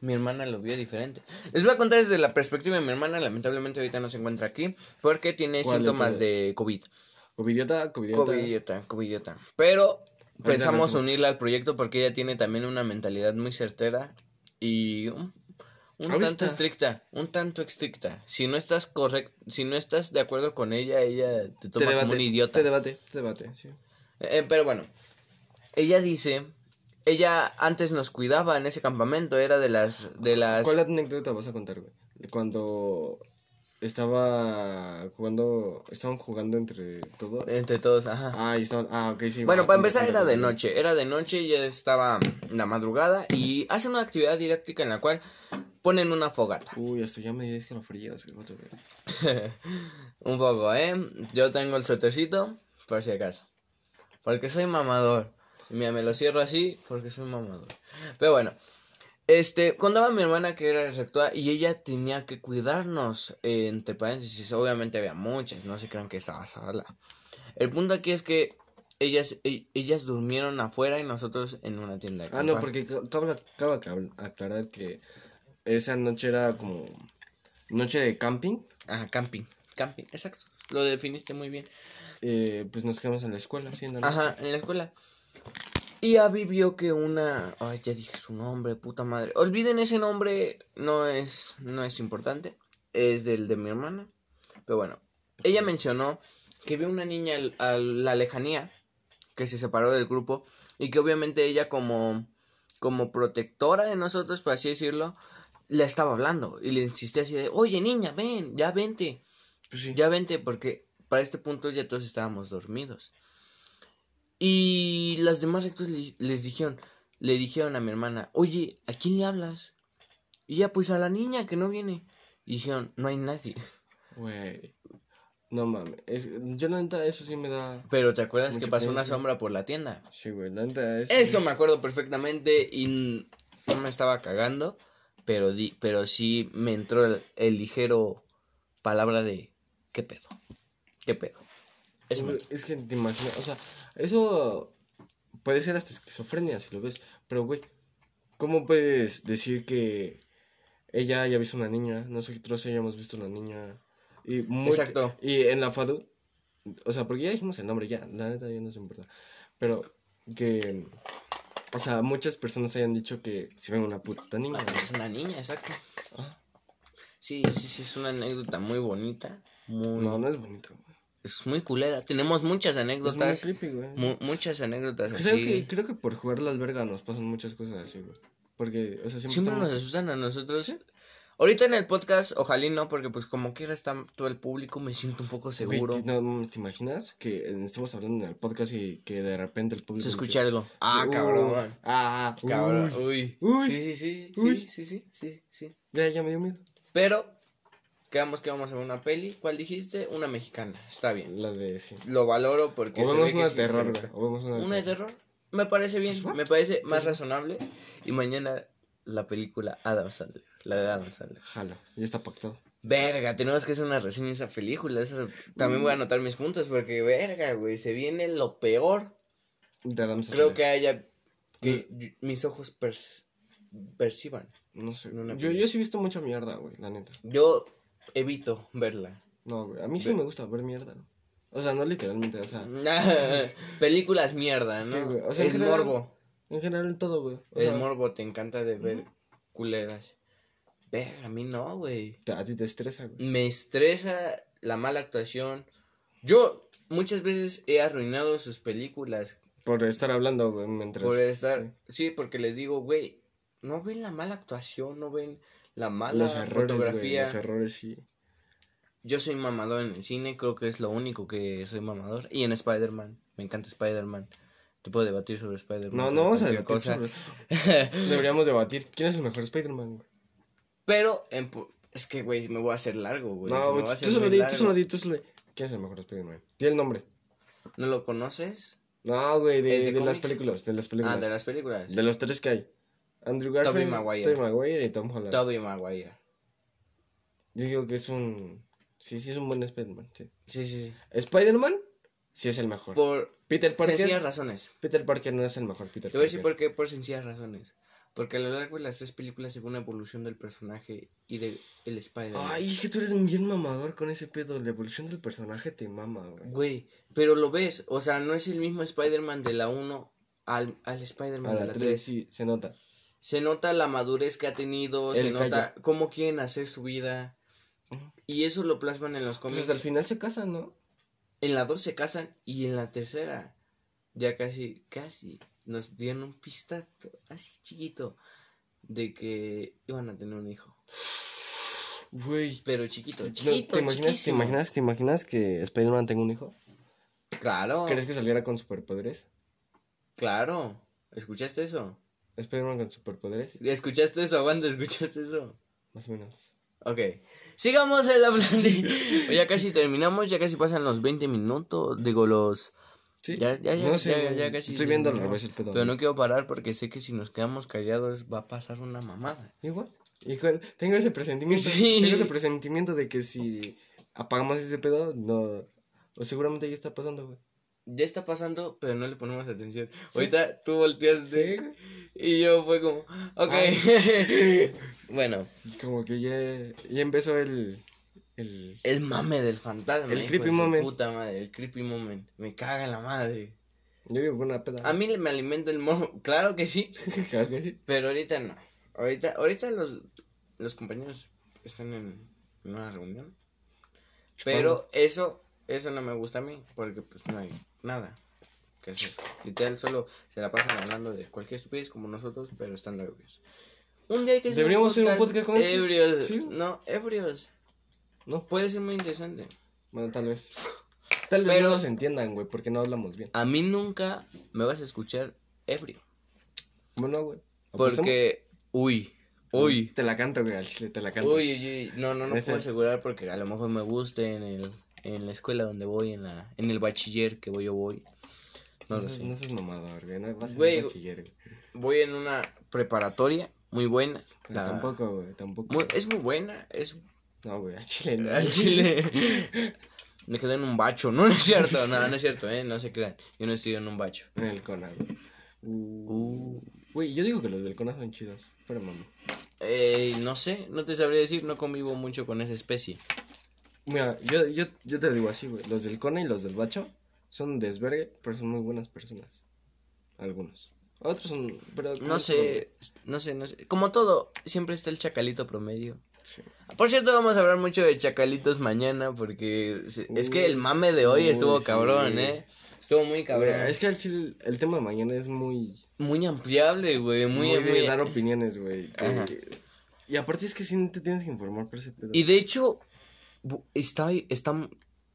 [SPEAKER 1] mi hermana lo vio diferente. Les voy a contar desde la perspectiva de mi hermana. Lamentablemente ahorita no se encuentra aquí porque tiene
[SPEAKER 2] ¿Cuál de
[SPEAKER 1] síntomas de COVID.
[SPEAKER 2] Covidiota, covidiota.
[SPEAKER 1] Covidiota, covidiota. Pero pensamos unirla al proyecto porque ella tiene también una mentalidad muy certera y un, tanto estricta, un tanto estricta. Si no estás correcto, si no estás de acuerdo con ella, ella te
[SPEAKER 2] Te
[SPEAKER 1] toma
[SPEAKER 2] debate.
[SPEAKER 1] como un idiota.
[SPEAKER 2] Te debate, te debate, sí.
[SPEAKER 1] Eh, pero bueno, ella dice, ella antes nos cuidaba en ese campamento, era de las, de las,
[SPEAKER 2] ¿Cuál anécdota vas a contar, güey? Cuando estaba jugando, estaban jugando entre todos.
[SPEAKER 1] entre todos, ajá.
[SPEAKER 2] Ah, y estaban, ah, ok, sí.
[SPEAKER 1] Bueno,
[SPEAKER 2] va,
[SPEAKER 1] para empezar era de noche, era de noche, ya estaba la madrugada y hacen una actividad didáctica en la cual ponen una fogata.
[SPEAKER 2] Uy, hasta ya me otra vez. (laughs)
[SPEAKER 1] Un poco, ¿eh? Yo tengo el suétercito, por si acaso. Porque soy mamador. Mira, me lo cierro así porque soy mamador. Pero bueno, este, contaba mi hermana que era rectora y ella tenía que cuidarnos, eh, entre paréntesis. Obviamente había muchas, no se crean que estaba sola. El punto aquí es que ellas, e- ellas durmieron afuera y nosotros en una tienda de
[SPEAKER 2] Ah, no, porque ca- cabe, cabe acab- aclarar que esa noche era como noche de camping.
[SPEAKER 1] Ajá, camping. Camping, exacto. Lo definiste muy bien.
[SPEAKER 2] eh, pues nos quedamos en la escuela, sí, en la noche.
[SPEAKER 1] Ajá, en la escuela. Y Abby vio que una. Ay, ya dije su nombre, puta madre. Olviden ese nombre, no es, no es importante. Es del de mi hermana. Pero bueno, ella mencionó que vio una niña a la lejanía que se separó del grupo y que obviamente ella como como protectora de nosotros, por así decirlo, le estaba hablando y le insistía así de, "Oye, niña, ven, ya vente."
[SPEAKER 2] Pues sí.
[SPEAKER 1] Ya vente, porque para este punto ya todos estábamos dormidos. Y las demás le- les dijeron, le dijeron a mi hermana, oye, ¿a quién le hablas? Y ya, pues a la niña que no viene. Y dijeron, no hay nadie.
[SPEAKER 2] Güey. No mames. es- yo la neta, eso sí me da.
[SPEAKER 1] Pero ¿te acuerdas que pasó una sombra por la tienda?
[SPEAKER 2] Sí, güey. La neta, eso.
[SPEAKER 1] Eso me acuerdo perfectamente y no me estaba cagando, pero, di, pero sí me entró el, el ligero palabra de, ¿qué pedo? ¿Qué pedo?
[SPEAKER 2] Es que te imaginas, o sea, eso puede ser hasta esquizofrenia si lo ves, pero güey, ¿cómo puedes decir que ella haya visto una niña, nosotros hayamos visto una niña? Y muy-
[SPEAKER 1] Exacto.
[SPEAKER 2] Y en la FADU, o sea, porque ya dijimos el nombre, ya, la neta ya no se importa, pero que, o sea, muchas personas hayan dicho que si ven una puta niña.
[SPEAKER 1] Es una niña, exacto.
[SPEAKER 2] Ah,
[SPEAKER 1] Sí, sí, sí, es una anécdota muy bonita. Muy,
[SPEAKER 2] no, no es bonito, güey.
[SPEAKER 1] Es muy culera. Tenemos muchas
[SPEAKER 2] Es muy
[SPEAKER 1] anécdotas.
[SPEAKER 2] creepy, güey.
[SPEAKER 1] mu- muchas anécdotas
[SPEAKER 2] Creo
[SPEAKER 1] así.
[SPEAKER 2] que, creo que por jugar la alberga nos pasan muchas cosas así, güey. Porque, o sea, siempre,
[SPEAKER 1] Siempre nos asustan a nosotros. Ahorita en el podcast, ojalá y no, porque pues como quiera está todo el público, me siento un poco seguro.
[SPEAKER 2] ¿te- no, ¿te imaginas que estamos hablando en el podcast y que de repente el público...
[SPEAKER 1] Se escucha algo. Ah,
[SPEAKER 2] Sí,
[SPEAKER 1] cabrón.
[SPEAKER 2] uh, ah,
[SPEAKER 1] Cabrón.
[SPEAKER 2] uy.
[SPEAKER 1] Uy.
[SPEAKER 2] Uy.
[SPEAKER 1] Sí, sí, sí.
[SPEAKER 2] Uy.
[SPEAKER 1] Sí, sí, sí, sí, sí.
[SPEAKER 2] Ya, ya me dio miedo.
[SPEAKER 1] Pero, quedamos que vamos a ver una peli. ¿Cuál dijiste? Una mexicana. Está bien.
[SPEAKER 2] La de... Sí.
[SPEAKER 1] Lo valoro porque
[SPEAKER 2] O vemos una de
[SPEAKER 1] sí
[SPEAKER 2] terror. O vemos una de
[SPEAKER 1] Una de
[SPEAKER 2] terror.
[SPEAKER 1] terror. Me parece bien, me parece más razonable. Y mañana la película Adam Sandler, la de Adam Sandler.
[SPEAKER 2] Jalo, ya está pactado.
[SPEAKER 1] Verga, tenemos que hacer una reseña de esa película. esa- También voy a anotar mis puntos porque, verga, güey, se viene lo peor.
[SPEAKER 2] De Adam
[SPEAKER 1] Creo
[SPEAKER 2] Sandler.
[SPEAKER 1] que haya que y- mis ojos pers- perciban.
[SPEAKER 2] No sé. Yo, yo sí he visto mucha mierda, güey, la neta.
[SPEAKER 1] Yo evito verla.
[SPEAKER 2] No, güey. A mí sí
[SPEAKER 1] Ve-
[SPEAKER 2] me gusta ver mierda. O sea, no literalmente, o sea... (laughs)
[SPEAKER 1] Películas mierda, ¿no?
[SPEAKER 2] Sí, güey, o sea, en
[SPEAKER 1] el
[SPEAKER 2] general-
[SPEAKER 1] morbo.
[SPEAKER 2] En general todo, güey. O
[SPEAKER 1] El
[SPEAKER 2] sea,
[SPEAKER 1] morbo te encanta de ver culeras. Verga, a mí no, güey.
[SPEAKER 2] A ti te estresa, güey.
[SPEAKER 1] Me estresa la mala actuación. Yo muchas veces he arruinado sus películas
[SPEAKER 2] Por estar hablando, güey, mientras...
[SPEAKER 1] por estar.
[SPEAKER 2] Sí,
[SPEAKER 1] porque les digo, güey, no ven la mala actuación, no ven la mala
[SPEAKER 2] Los errores, güey,
[SPEAKER 1] fotografía.
[SPEAKER 2] los errores, sí.
[SPEAKER 1] Yo soy mamador en el cine, creo que es lo único que soy mamador. Y en Spider-Man, me encanta Spider-Man. Te puedo debatir sobre Spider-Man.
[SPEAKER 2] No, no vamos a debatir
[SPEAKER 1] cosa.
[SPEAKER 2] sobre- (laughs) Deberíamos debatir. ¿Quién es el mejor Spider-Man?
[SPEAKER 1] Pero, en es que, güey, me voy a hacer largo, güey.
[SPEAKER 2] No,
[SPEAKER 1] me
[SPEAKER 2] güey,
[SPEAKER 1] voy a hacer
[SPEAKER 2] tú solo di, tú solo di, tú solo di. ¿Quién es el mejor Spider-Man? Di el nombre.
[SPEAKER 1] ¿No lo conoces?
[SPEAKER 2] No, güey, de,
[SPEAKER 1] ¿Es de
[SPEAKER 2] de las películas, de las películas.
[SPEAKER 1] Ah, de las películas.
[SPEAKER 2] De los tres que hay. Andrew Garfield,
[SPEAKER 1] Maguire.
[SPEAKER 2] Tobey Maguire y Tom Holland.
[SPEAKER 1] Tobey Maguire.
[SPEAKER 2] Yo digo que es un... Sí, sí es un buen Spider-Man, sí.
[SPEAKER 1] Sí, sí, sí.
[SPEAKER 2] Spider-Man, sí es el mejor.
[SPEAKER 1] Por
[SPEAKER 2] Peter Parker,
[SPEAKER 1] sencillas razones.
[SPEAKER 2] Peter Parker no es el mejor Peter
[SPEAKER 1] Te voy a decir por qué, por sencillas razones. Porque a lo largo de las tres películas se ve una evolución del personaje y de el Spider-Man.
[SPEAKER 2] Ay, es que tú eres bien mamador con ese pedo. La evolución del personaje te mama, güey.
[SPEAKER 1] Güey, pero lo ves, o sea, no es el mismo Spider-Man de la 1 al, al Spider-Man de
[SPEAKER 2] la
[SPEAKER 1] la
[SPEAKER 2] 3
[SPEAKER 1] 3.
[SPEAKER 2] sí, se nota.
[SPEAKER 1] Se nota la madurez que ha tenido, se nota cómo quieren hacer su vida. Y eso lo plasman en los
[SPEAKER 2] Pues
[SPEAKER 1] cómics.
[SPEAKER 2] hasta el final se casan, ¿no?
[SPEAKER 1] En la 2 se casan y en la tercera ya casi, casi nos dieron un pistato así chiquito de que iban a tener un hijo.
[SPEAKER 2] Güey.
[SPEAKER 1] Pero chiquito, chiquito,
[SPEAKER 2] ¿Te imaginas, te imaginas, te imaginas que Spider-Man tenga un hijo?
[SPEAKER 1] Claro,
[SPEAKER 2] ¿Crees que saliera con superpoderes?
[SPEAKER 1] claro. ¿Escuchaste eso?
[SPEAKER 2] Spider-Man con superpoderes,
[SPEAKER 1] ¿Escuchaste eso? Aguanta, ¿escuchaste eso?
[SPEAKER 2] más o menos.
[SPEAKER 1] Ok. Sigamos la plática. (laughs) ya casi terminamos, ya casi pasan los 20 minutos. Digo, los.
[SPEAKER 2] Sí.
[SPEAKER 1] Ya, ya, ya,
[SPEAKER 2] no sé,
[SPEAKER 1] ya, ya casi.
[SPEAKER 2] Estoy viendo al revés el pedo.
[SPEAKER 1] Pero no quiero parar porque sé que si nos quedamos callados va a pasar una mamada.
[SPEAKER 2] Igual. Igual. Tengo ese presentimiento.
[SPEAKER 1] Sí.
[SPEAKER 2] Tengo ese presentimiento de que si apagamos ese pedo, no. O seguramente ya está pasando, güey.
[SPEAKER 1] Ya está pasando, pero no le ponemos atención.
[SPEAKER 2] Sí.
[SPEAKER 1] Ahorita tú volteaste
[SPEAKER 2] Sí.
[SPEAKER 1] y yo fue como, ok. (laughs) Bueno,
[SPEAKER 2] Y Como que ya, ya empezó el, El...
[SPEAKER 1] El mame del fantasma.
[SPEAKER 2] El creepy moment.
[SPEAKER 1] Puta madre, el creepy moment. Me caga la madre.
[SPEAKER 2] Yo digo una peda.
[SPEAKER 1] A mí me alimenta el morbo. Claro que sí. (laughs)
[SPEAKER 2] claro que sí.
[SPEAKER 1] Pero ahorita no. Ahorita, ahorita los, los compañeros están en, en una reunión. Pero eso, eso no me gusta a mí. Porque pues no hay nada que hacer. Literal, solo se la pasan hablando de cualquier estupidez como nosotros, pero estando ebrios. Un día hay que
[SPEAKER 2] Deberíamos hacer un podcast con estos.
[SPEAKER 1] ebrios.
[SPEAKER 2] Sí.
[SPEAKER 1] No, ebrios.
[SPEAKER 2] No,
[SPEAKER 1] Puede ser muy interesante.
[SPEAKER 2] bueno, tal vez. Tal vez
[SPEAKER 1] Pero-
[SPEAKER 2] no nos entiendan, güey, porque no hablamos bien.
[SPEAKER 1] A mí nunca me vas a escuchar ebrio.
[SPEAKER 2] Bueno, güey.
[SPEAKER 1] Porque, uy, uy.
[SPEAKER 2] Te la canto, güey, al chile, te la canto.
[SPEAKER 1] Uy, uy, uy, no, no, no
[SPEAKER 2] Este-
[SPEAKER 1] puedo asegurar porque a lo mejor me guste en el, en la escuela donde voy, en la, en el bachiller que voy yo voy. No lo sé.
[SPEAKER 2] No seas mamador, güey. No vas a
[SPEAKER 1] Güey,
[SPEAKER 2] bachiller.
[SPEAKER 1] Voy en una preparatoria muy buena. La-
[SPEAKER 2] Tampoco, güey, tampoco.
[SPEAKER 1] muy- es muy buena, es
[SPEAKER 2] No, güey, al chile no.
[SPEAKER 1] al chile. (laughs) Me quedé en un bacho, no, no es cierto, no, no es cierto, eh, no se crean. Yo no estoy en un bacho.
[SPEAKER 2] En el Cona, güey. Uh,
[SPEAKER 1] Uh,
[SPEAKER 2] Güey, yo digo que los del Cona son chidos. Pero mami.
[SPEAKER 1] eh, no sé, no te sabría decir, no convivo mucho con esa especie.
[SPEAKER 2] Mira, yo, yo, yo te digo así, güey. Los del Cona y los del Bacho son desvergue, pero son muy buenas personas. Algunos. Otros son. Pero
[SPEAKER 1] No sé, no sé, no sé. Como todo, siempre está el chacalito promedio. Por cierto, vamos a hablar mucho de chacalitos mañana porque se- es que el mame de hoy
[SPEAKER 2] Uy,
[SPEAKER 1] estuvo
[SPEAKER 2] sí.
[SPEAKER 1] cabrón, ¿eh? Estuvo muy cabrón.
[SPEAKER 2] Es que al chile el tema de mañana es muy.
[SPEAKER 1] Muy ampliable, güey, muy,
[SPEAKER 2] Muy,
[SPEAKER 1] muy...
[SPEAKER 2] dar opiniones, güey. Y aparte es que sí te tienes que informar por ese pedo.
[SPEAKER 1] Y de hecho, está, está,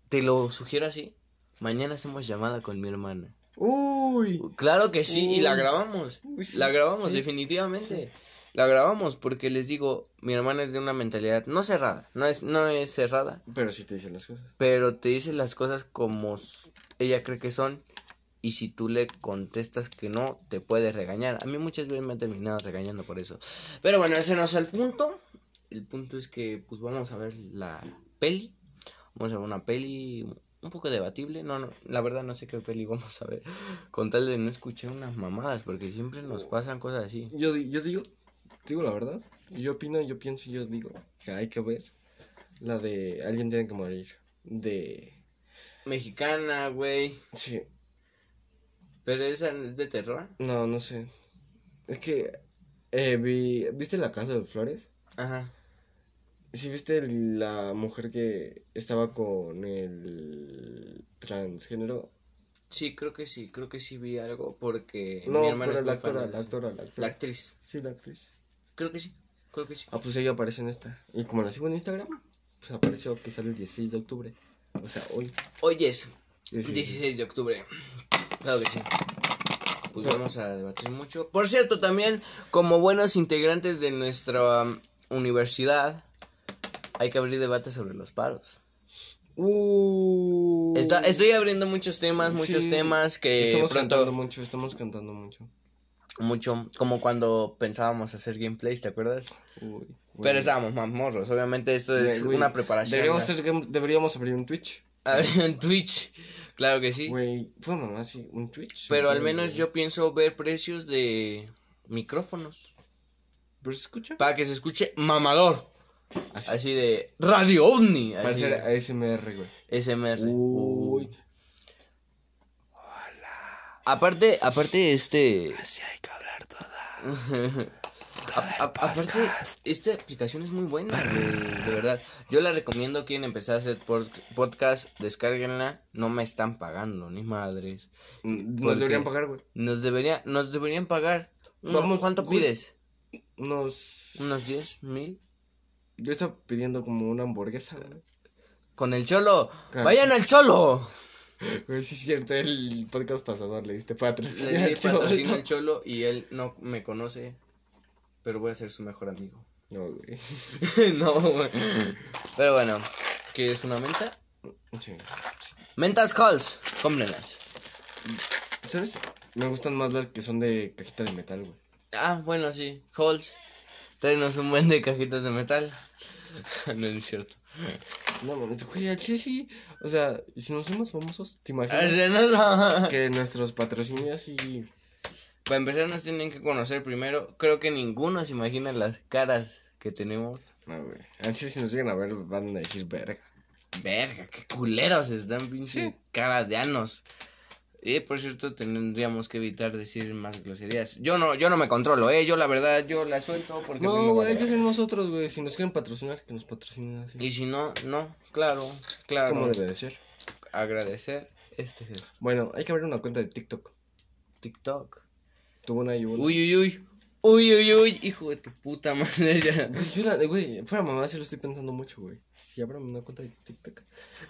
[SPEAKER 1] te lo sugiero así, mañana hacemos llamada con mi hermana.
[SPEAKER 2] Uy.
[SPEAKER 1] Claro que sí, y la grabamos.
[SPEAKER 2] Uy, sí,
[SPEAKER 1] La grabamos,
[SPEAKER 2] sí.
[SPEAKER 1] definitivamente. La grabamos porque les digo, mi hermana es de una mentalidad no cerrada, no es, no es cerrada,
[SPEAKER 2] Pero sí te dicen las cosas.
[SPEAKER 1] pero te dice las cosas como ella cree que son y si tú le contestas que no, te puede regañar. A mí muchas veces me han terminado regañando por eso. Pero bueno, ese no es el punto. El punto es que pues vamos a ver la peli. Vamos a ver una peli un poco debatible. No, no, la verdad no sé qué peli (laughs) vamos a ver. Con tal de no escuchar unas mamadas, porque siempre nos pasan cosas así.
[SPEAKER 2] Yo, yo digo, digo la verdad. Yo opino, yo pienso, yo digo que hay que ver la de Alguien tiene que morir. De.
[SPEAKER 1] Mexicana, güey.
[SPEAKER 2] Sí.
[SPEAKER 1] Pero esa es de terror.
[SPEAKER 2] No, no sé. Es que. Eh, vi, ¿Viste la casa de flores?
[SPEAKER 1] Ajá.
[SPEAKER 2] Sí, viste el- la mujer que estaba con el transgénero.
[SPEAKER 1] Sí, creo que sí, creo que sí vi algo porque
[SPEAKER 2] No,
[SPEAKER 1] mi hermana
[SPEAKER 2] pero
[SPEAKER 1] es
[SPEAKER 2] la
[SPEAKER 1] fan
[SPEAKER 2] actora, la actora, la
[SPEAKER 1] La
[SPEAKER 2] actora.
[SPEAKER 1] actriz.
[SPEAKER 2] Sí, la actriz.
[SPEAKER 1] Creo que sí, creo que sí.
[SPEAKER 2] Ah, pues ella aparece en esta. Y como la sigo en Instagram, pues apareció que sale el 16 de octubre. O sea, hoy.
[SPEAKER 1] Hoy es
[SPEAKER 2] 16.
[SPEAKER 1] 16 de octubre. Claro que sí. Pues vamos a debatir mucho. Por cierto, también como buenos integrantes de nuestra um, universidad, hay que abrir debates sobre los paros.
[SPEAKER 2] Uh.
[SPEAKER 1] Está, estoy abriendo muchos temas, muchos
[SPEAKER 2] Sí,
[SPEAKER 1] temas que
[SPEAKER 2] Estamos
[SPEAKER 1] pronto
[SPEAKER 2] cantando mucho, estamos cantando mucho.
[SPEAKER 1] mucho, como cuando pensábamos hacer gameplays, ¿te acuerdas?
[SPEAKER 2] Uy.
[SPEAKER 1] Pero estábamos más morros, obviamente esto es una preparación.
[SPEAKER 2] Deberíamos, deberíamos abrir un Twitch.
[SPEAKER 1] Abrir en Twitch, claro que sí.
[SPEAKER 2] Güey, fue mamá, sí, un Twitch.
[SPEAKER 1] Pero al menos yo pienso ver precios de micrófonos.
[SPEAKER 2] ¿Pero se escucha?
[SPEAKER 1] Para que se escuche mamador.
[SPEAKER 2] Así.
[SPEAKER 1] Así de Radio OVNI.
[SPEAKER 2] Para
[SPEAKER 1] Así,
[SPEAKER 2] hacer ASMR, güey. Uy.
[SPEAKER 1] Aparte, aparte este...
[SPEAKER 2] Así hay que hablar toda. (laughs)
[SPEAKER 1] a- a- aparte, esta aplicación es muy buena, de verdad. Yo la recomiendo, quieren empezar a hacer pod- podcast, descárguenla. No me están pagando, ni madres.
[SPEAKER 2] Nos
[SPEAKER 1] ¿Por
[SPEAKER 2] deberían pagar, güey.
[SPEAKER 1] Nos, debería, nos deberían pagar.
[SPEAKER 2] Vamos,
[SPEAKER 1] ¿Cuánto
[SPEAKER 2] güey.
[SPEAKER 1] pides?
[SPEAKER 2] Unos.
[SPEAKER 1] ¿Unos 10 mil?
[SPEAKER 2] Yo estaba pidiendo como una hamburguesa, güey.
[SPEAKER 1] Con el cholo.
[SPEAKER 2] Claro.
[SPEAKER 1] ¡Vayan al cholo! (laughs)
[SPEAKER 2] Güey, sí es cierto, el podcast pasado le diste patrocinio.
[SPEAKER 1] Le di patrocinio al cholo y él no me conoce. Pero voy a ser su mejor amigo.
[SPEAKER 2] No, güey. (laughs)
[SPEAKER 1] no, güey. Pero bueno, ¿qué es una menta?
[SPEAKER 2] Sí.
[SPEAKER 1] Mentas calls, cómprenlas.
[SPEAKER 2] ¿Sabes? Me gustan más las que son de cajita de metal, güey.
[SPEAKER 1] Ah, bueno, sí. Halls. Tráenos un buen de cajitas de metal. (laughs) no es cierto.
[SPEAKER 2] No, mames, güey, aquí sí. O sea, y si nos hacemos famosos, ¿te
[SPEAKER 1] O
[SPEAKER 2] imaginas?
[SPEAKER 1] sea, no- (laughs)
[SPEAKER 2] que nuestros patrocinios y.
[SPEAKER 1] Para empezar nos tienen que conocer primero. Creo que ninguno se imagina las caras que tenemos.
[SPEAKER 2] No, güey. Antes si nos llegan a ver van a decir verga.
[SPEAKER 1] Verga, qué culeros están, pinche
[SPEAKER 2] Sí.
[SPEAKER 1] cara de anos. Y por cierto, tendríamos que evitar decir más groserías. Yo no, yo no me controlo, eh. Yo la verdad, yo la suelto porque
[SPEAKER 2] No, güey, hay que ser nosotros, güey. Si nos quieren patrocinar, que nos patrocinen así.
[SPEAKER 1] Y si no, no, claro, claro.
[SPEAKER 2] ¿Cómo debe de ser?
[SPEAKER 1] Agradecer este gesto.
[SPEAKER 2] Bueno, hay que abrir una cuenta de TikTok.
[SPEAKER 1] TikTok.
[SPEAKER 2] Tuvo una y una.
[SPEAKER 1] Uy, uy, uy. Uy, uy, uy. Hijo de tu puta madre. ya. (laughs)
[SPEAKER 2] Güey, yo la- güey, fuera mamá, sí lo estoy pensando mucho, güey. Si abramos una cuenta de TikTok.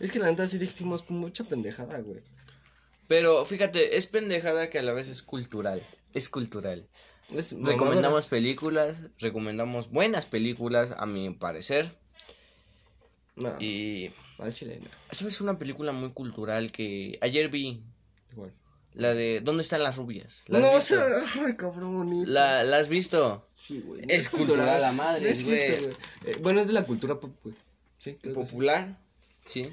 [SPEAKER 2] Es que la neta sí dijimos mucha pendejada, güey.
[SPEAKER 1] Pero fíjate, es pendejada que a la vez es cultural. Es cultural.
[SPEAKER 2] Es.
[SPEAKER 1] Recomendamos películas, recomendamos buenas películas, a mi parecer.
[SPEAKER 2] No,
[SPEAKER 1] Y.
[SPEAKER 2] al chile, no.
[SPEAKER 1] ¿Sabes una película muy cultural que ayer vi?
[SPEAKER 2] Igual.
[SPEAKER 1] La de ¿Dónde están las rubias? ¿La
[SPEAKER 2] No, o sea, ay, cabrón, bonito.
[SPEAKER 1] ¿La, ¿La has visto?
[SPEAKER 2] Sí, güey.
[SPEAKER 1] Es cultural a madres,
[SPEAKER 2] No es cierto,
[SPEAKER 1] güey.
[SPEAKER 2] Eh, bueno, es de la cultura pop, güey. Sí.
[SPEAKER 1] ¿Popular? Sí.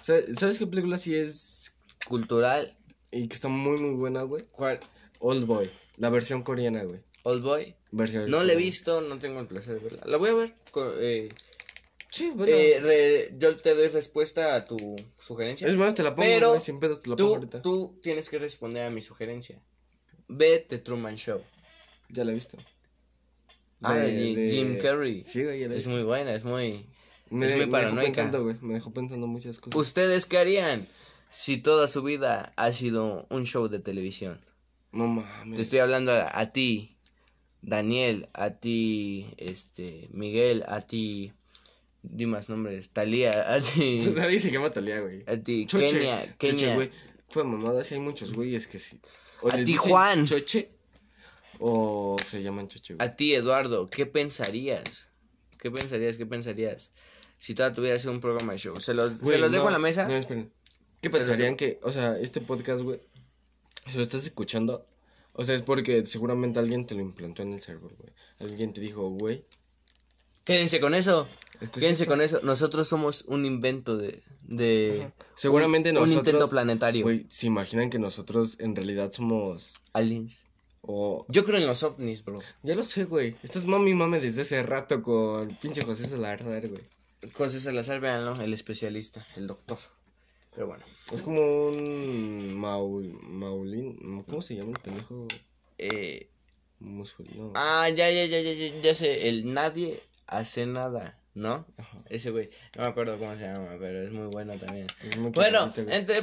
[SPEAKER 2] ¿Sabes, ¿Sabes qué película sí es
[SPEAKER 1] ¿Cultural?
[SPEAKER 2] y que está muy, muy buena, güey?
[SPEAKER 1] ¿Cuál?
[SPEAKER 2] Old Boy, la versión coreana, güey.
[SPEAKER 1] ¿Old Boy?
[SPEAKER 2] Versión
[SPEAKER 1] No la he visto, no tengo el placer de verla. La voy a ver. eh,
[SPEAKER 2] Sí, bueno.
[SPEAKER 1] eh, re- yo te doy respuesta a tu sugerencia.
[SPEAKER 2] es más, te la pongo,
[SPEAKER 1] pero
[SPEAKER 2] güey, sin pedos, te la pongo
[SPEAKER 1] Tú,
[SPEAKER 2] ahorita.
[SPEAKER 1] tú tienes que responder a mi sugerencia. Ve The Truman Show.
[SPEAKER 2] Ya la he visto.
[SPEAKER 1] Ah,
[SPEAKER 2] De-
[SPEAKER 1] de
[SPEAKER 2] de-
[SPEAKER 1] Jim Carrey.
[SPEAKER 2] Sí, güey, ya la he
[SPEAKER 1] Es
[SPEAKER 2] visto.
[SPEAKER 1] muy buena, es muy...
[SPEAKER 2] Me,
[SPEAKER 1] es muy
[SPEAKER 2] me dejó
[SPEAKER 1] paranoica.
[SPEAKER 2] pensando, güey. Me dejó pensando muchas cosas.
[SPEAKER 1] ¿Ustedes qué harían si toda su vida ha sido un show de televisión?
[SPEAKER 2] no mames.
[SPEAKER 1] Te estoy hablando a, a ti, Daniel, a ti, este, Miguel, a ti, di más nombres, Talía, a ti, (laughs)
[SPEAKER 2] Nadie se llama Talía, güey.
[SPEAKER 1] a ti,
[SPEAKER 2] Choche.
[SPEAKER 1] Kenia, Kenia.
[SPEAKER 2] güey. Fue mamada, sí hay muchos güeyes que sí. O
[SPEAKER 1] A ti, Juan.
[SPEAKER 2] Choche. O se llaman Choche, güey.
[SPEAKER 1] A ti, Eduardo, ¿qué pensarías? ¿Qué pensarías? ¿Qué pensarías? Si toda tu vida ha sido un programa de show. ¿Se los, ¿se los dejo en la mesa?
[SPEAKER 2] No, esperen. ¿Qué pensarían que, o sea, este podcast, güey, si lo estás escuchando, o sea, es porque seguramente alguien te lo implantó en el server, güey. Alguien te dijo, güey,
[SPEAKER 1] Quédense con eso. Quédense
[SPEAKER 2] esto.
[SPEAKER 1] con eso. Nosotros somos un invento de... de
[SPEAKER 2] Seguramente
[SPEAKER 1] un,
[SPEAKER 2] nosotros.
[SPEAKER 1] Un intento planetario.
[SPEAKER 2] Güey, se imaginan que nosotros en realidad somos.
[SPEAKER 1] Aliens.
[SPEAKER 2] O.
[SPEAKER 1] Yo creo en los ovnis, bro.
[SPEAKER 2] Ya lo sé, güey. Estás mami mame desde hace rato con pinche José Salazar, güey.
[SPEAKER 1] José Salazar, véanlo, el especialista, el doctor. Pero bueno.
[SPEAKER 2] Es como un. Maul, Maulín. ¿Cómo se llama el pendejo?
[SPEAKER 1] Eh,
[SPEAKER 2] Musulino.
[SPEAKER 1] ah, ya, ya, ya, ya, ya, ya sé. El nadie hace nada, ¿no?
[SPEAKER 2] Ajá.
[SPEAKER 1] Ese güey. No me acuerdo cómo se llama, pero es muy bueno también.
[SPEAKER 2] Es muy
[SPEAKER 1] Bueno, entre
[SPEAKER 2] es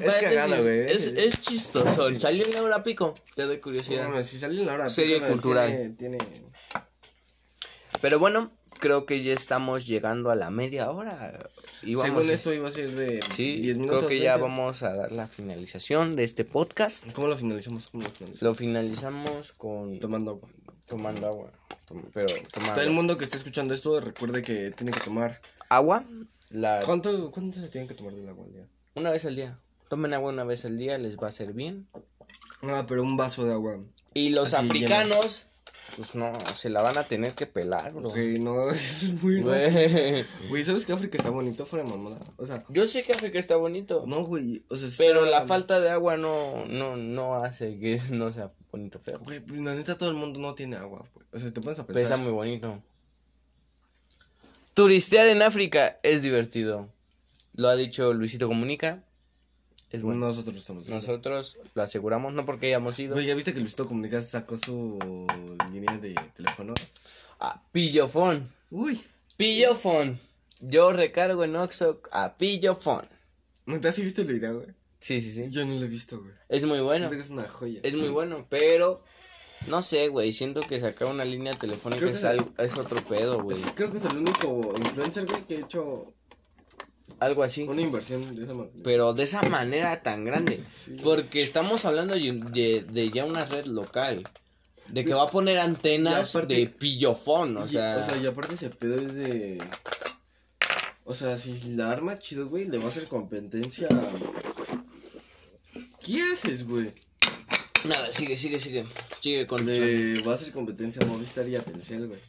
[SPEAKER 2] güey.
[SPEAKER 1] es, es chistoso. Salió en la hora pico. Te doy curiosidad.
[SPEAKER 2] Bueno, si sale en la hora.
[SPEAKER 1] Serie
[SPEAKER 2] pico,
[SPEAKER 1] cultural.
[SPEAKER 2] Tiene, tiene-
[SPEAKER 1] Pero bueno, creo que ya estamos llegando a la media hora. Y vamos
[SPEAKER 2] Según
[SPEAKER 1] a-
[SPEAKER 2] esto iba a ser de
[SPEAKER 1] Sí,
[SPEAKER 2] 10 minutos.
[SPEAKER 1] creo que ya
[SPEAKER 2] 20.
[SPEAKER 1] vamos a dar la finalización de este podcast.
[SPEAKER 2] ¿Cómo lo finalizamos? ¿Cómo lo finalizamos?
[SPEAKER 1] Lo finalizamos con
[SPEAKER 2] Tomando agua.
[SPEAKER 1] tomando agua. Tom- Pero tomando
[SPEAKER 2] Todo el mundo que esté escuchando esto recuerde que tiene que tomar.
[SPEAKER 1] agua la
[SPEAKER 2] ¿Cuánto, cuánto se tiene que tomar del agua al día?
[SPEAKER 1] una vez al día. Tomen agua una vez al día, les va a hacer bien.
[SPEAKER 2] Ah, pero un vaso de agua.
[SPEAKER 1] Y los
[SPEAKER 2] Así,
[SPEAKER 1] africanos, pues no, se la van a tener que pelar, bro.
[SPEAKER 2] Ok, no, (laughs) eso es muy.
[SPEAKER 1] Güey.
[SPEAKER 2] Güey, ¿sabes que África está bonito fuera de mamada? O sea,
[SPEAKER 1] Yo sé que África está bonito,
[SPEAKER 2] no, güey, o sea,
[SPEAKER 1] pero la falta de agua no, no, no hace que (laughs) no sea bonito feo.
[SPEAKER 2] Güey, pues, la neta todo el mundo no tiene agua, güey. O sea, te pones a pensar.
[SPEAKER 1] Pesa muy bonito. Turistear en África es divertido. Lo ha dicho Luisito Comunica. Es bueno.
[SPEAKER 2] Nosotros estamos.
[SPEAKER 1] Nosotros lo aseguramos, no porque hayamos ido.
[SPEAKER 2] Güey, ¿ya viste que Luisito Comunica sacó su línea de teléfono?
[SPEAKER 1] A Pillofón.
[SPEAKER 2] Uy,
[SPEAKER 1] Pillofón. Yo recargo en Oxo a Pillofón.
[SPEAKER 2] ¿neta sí viste el video, güey?
[SPEAKER 1] Sí, sí, sí.
[SPEAKER 2] Yo no lo he visto, güey.
[SPEAKER 1] Es muy bueno.
[SPEAKER 2] Siento que es una joya.
[SPEAKER 1] Es muy bueno, pero no sé, güey. Siento que sacar una línea telefónica es, es otro pedo, güey.
[SPEAKER 2] Creo que es el único influencer, güey, que ha hecho
[SPEAKER 1] Algo así.
[SPEAKER 2] una inversión de esa manera.
[SPEAKER 1] Pero de esa manera tan grande. Porque estamos hablando de, de- de ya una red local. De que va a poner antenas
[SPEAKER 2] aparte-
[SPEAKER 1] de pillofón, o
[SPEAKER 2] Y-
[SPEAKER 1] sea.
[SPEAKER 2] o sea, y aparte ese pedo es de. O sea, si la arma chido, güey, le va a hacer competencia. ¿Qué haces, güey?
[SPEAKER 1] Nada, sigue, sigue, sigue. Sigue con
[SPEAKER 2] Le va a hacer competencia a Movistar y a Telcel, güey.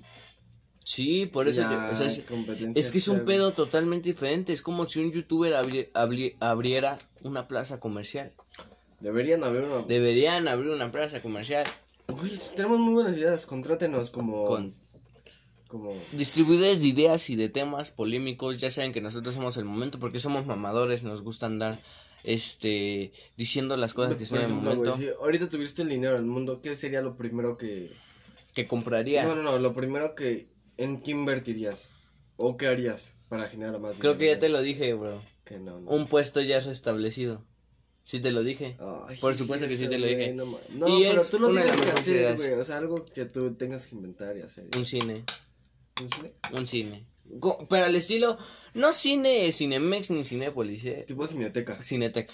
[SPEAKER 1] Sí, por eso.
[SPEAKER 2] La
[SPEAKER 1] yo- o sea, es, que es un pedo totalmente diferente. Es como si un youtuber abri- abri- abriera una plaza comercial.
[SPEAKER 2] Deberían haber una.
[SPEAKER 1] Deberían abrir una plaza comercial
[SPEAKER 2] Güey, tenemos muy buenas ideas. Contrátenos como.
[SPEAKER 1] con
[SPEAKER 2] como...
[SPEAKER 1] distribuidores de ideas y de temas polémicos, ya saben que nosotros somos el momento porque somos mamadores, nos gusta andar este diciendo las cosas que son en el momento
[SPEAKER 2] si ahorita tuviste el dinero del mundo, ¿qué sería lo primero que...
[SPEAKER 1] que compraría.
[SPEAKER 2] No, no, no, lo primero que... ¿En qué invertirías? ¿O qué harías para generar más
[SPEAKER 1] Creo que ya te
[SPEAKER 2] dinero?
[SPEAKER 1] lo dije, bro.
[SPEAKER 2] Que no, no.
[SPEAKER 1] Un puesto ya restablecido. Sí te lo dije.
[SPEAKER 2] Ay,
[SPEAKER 1] Por supuesto que sí te lo
[SPEAKER 2] güey,
[SPEAKER 1] dije.
[SPEAKER 2] No, ma- no,
[SPEAKER 1] Y
[SPEAKER 2] pero
[SPEAKER 1] es
[SPEAKER 2] tú lo
[SPEAKER 1] una de
[SPEAKER 2] tienes
[SPEAKER 1] las
[SPEAKER 2] que
[SPEAKER 1] mejores
[SPEAKER 2] hacer,
[SPEAKER 1] ideas.
[SPEAKER 2] güey. O sea, algo que tú tengas que inventar y hacer.
[SPEAKER 1] Un cine,
[SPEAKER 2] ¿Un cine?
[SPEAKER 1] un cine. Pero al estilo, no cine Cinemex ni Cinépolis, eh.
[SPEAKER 2] Tipo cineteca.
[SPEAKER 1] Cineteca.